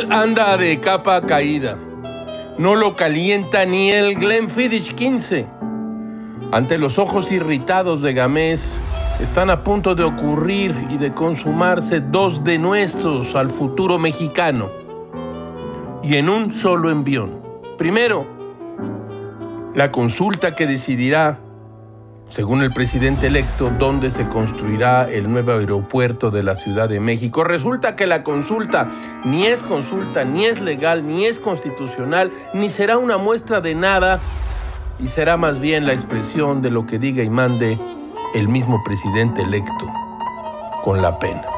Anda de capa caída. No lo calienta ni el Glenfiddich 15. Ante los ojos irritados de Gamés, están a punto de ocurrir y de consumarse dos denuestos al futuro mexicano. Y en un solo envión. Primero, la consulta que decidirá según el presidente electo, dónde se construirá el nuevo aeropuerto de la Ciudad de México. Resulta que la consulta ni es consulta, ni es legal, ni es constitucional, ni será una muestra de nada, y será más bien la expresión de lo que diga y mande el mismo presidente electo, con la pena.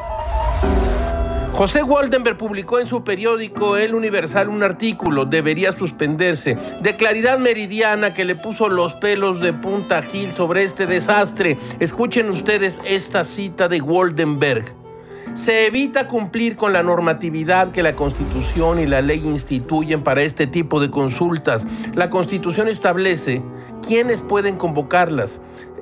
José Waldenberg publicó en su periódico El Universal un artículo, debería suspenderse, de claridad meridiana que le puso los pelos de punta Gil sobre este desastre. Escuchen ustedes esta cita de Waldenberg. Se evita cumplir con la normatividad que la Constitución y la ley instituyen para este tipo de consultas. La Constitución establece quiénes pueden convocarlas,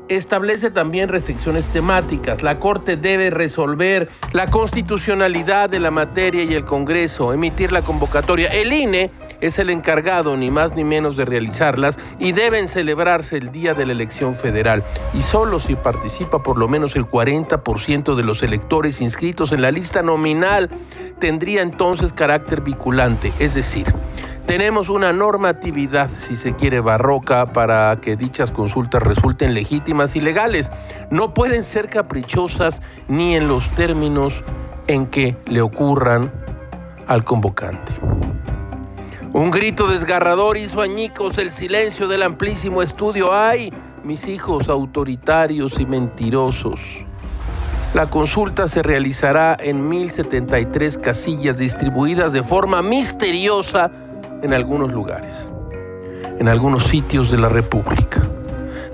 establece también restricciones temáticas. La Corte debe resolver la constitucionalidad de la materia y el Congreso, emitir la convocatoria. El INE es el encargado ni más ni menos de realizarlas y deben celebrarse el día de la elección federal. Y solo si participa por lo menos el 40% de los electores inscritos en la lista nominal tendría entonces carácter vinculante, es decir, tenemos una normatividad, si se quiere, barroca para que dichas consultas resulten legítimas y legales. No pueden ser caprichosas ni en los términos en que le ocurran al convocante. Un grito desgarrador hizo añicos el silencio del amplísimo estudio. ¡Ay, mis hijos autoritarios y mentirosos! La consulta se realizará en 1073 casillas distribuidas de forma misteriosa en algunos lugares, en algunos sitios de la República.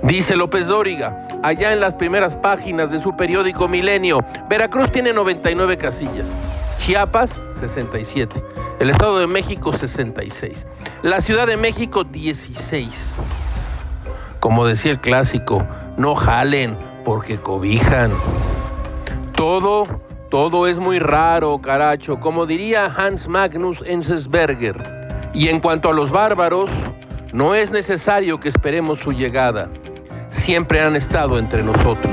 Dice López Dóriga, allá en las primeras páginas de su periódico Milenio, Veracruz tiene 99 casillas, Chiapas 67, el Estado de México 66, la Ciudad de México 16. Como decía el clásico, no jalen porque cobijan. Todo, todo es muy raro, caracho, como diría Hans Magnus Enzensberger. Y en cuanto a los bárbaros, no es necesario que esperemos su llegada. Siempre han estado entre nosotros.